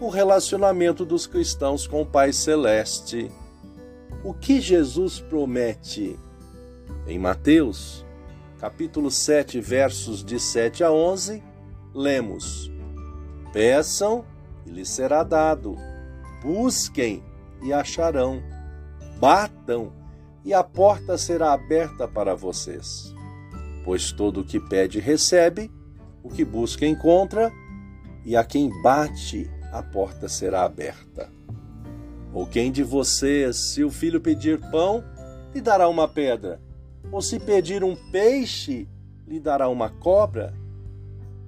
o relacionamento dos cristãos com o Pai Celeste. O que Jesus promete? Em Mateus, capítulo 7, versos de 7 a 11, lemos: Peçam e lhes será dado, busquem e acharão, batam e a porta será aberta para vocês. Pois todo o que pede recebe, o que busca encontra, e a quem bate a porta será aberta. Ou quem de vocês, se o filho pedir pão, lhe dará uma pedra? Ou se pedir um peixe, lhe dará uma cobra?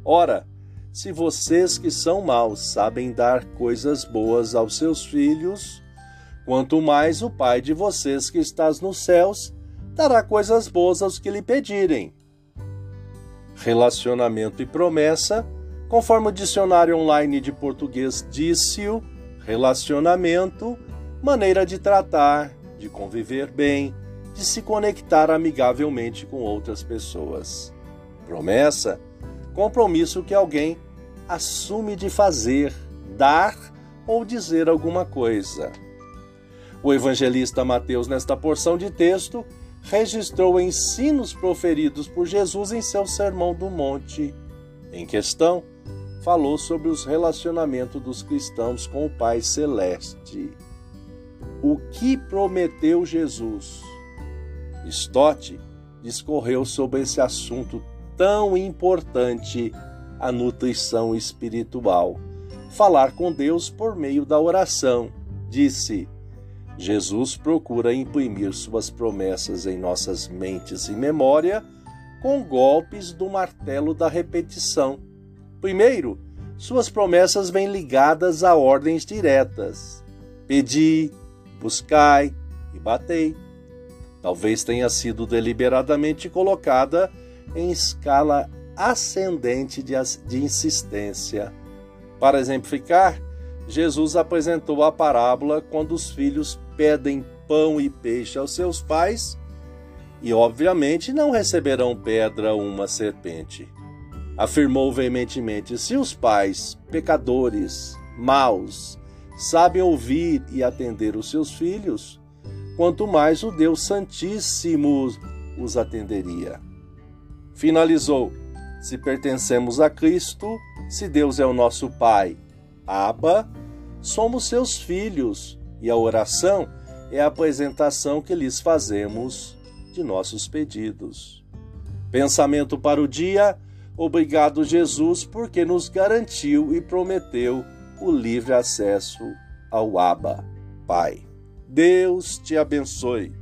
Ora, se vocês que são maus sabem dar coisas boas aos seus filhos, Quanto mais o Pai de vocês que estás nos céus dará coisas boas aos que lhe pedirem. Relacionamento e promessa, conforme o dicionário online de português disse-o, relacionamento, maneira de tratar, de conviver bem, de se conectar amigavelmente com outras pessoas. Promessa, compromisso que alguém assume de fazer, dar ou dizer alguma coisa. O evangelista Mateus, nesta porção de texto, registrou ensinos proferidos por Jesus em seu Sermão do Monte. Em questão, falou sobre os relacionamentos dos cristãos com o Pai Celeste. O que prometeu Jesus? Stott discorreu sobre esse assunto tão importante, a nutrição espiritual. Falar com Deus por meio da oração. Disse: Jesus procura imprimir suas promessas em nossas mentes e memória com golpes do martelo da repetição. Primeiro, suas promessas vêm ligadas a ordens diretas: pedi, buscai e batei. Talvez tenha sido deliberadamente colocada em escala ascendente de, insistência. Para exemplificar, Jesus apresentou a parábola quando os filhos pedem pão e peixe aos seus pais e, obviamente, não receberão pedra uma serpente. Afirmou veementemente: se os pais, pecadores, maus, sabem ouvir e atender os seus filhos, quanto mais o Deus Santíssimo os atenderia. Finalizou: se pertencemos a Cristo, se Deus é o nosso Pai, Abba, somos seus filhos e a oração é a apresentação que lhes fazemos de nossos pedidos. Pensamento para o dia. Obrigado, Jesus, porque nos garantiu e prometeu o livre acesso ao Abba, Pai. Deus te abençoe.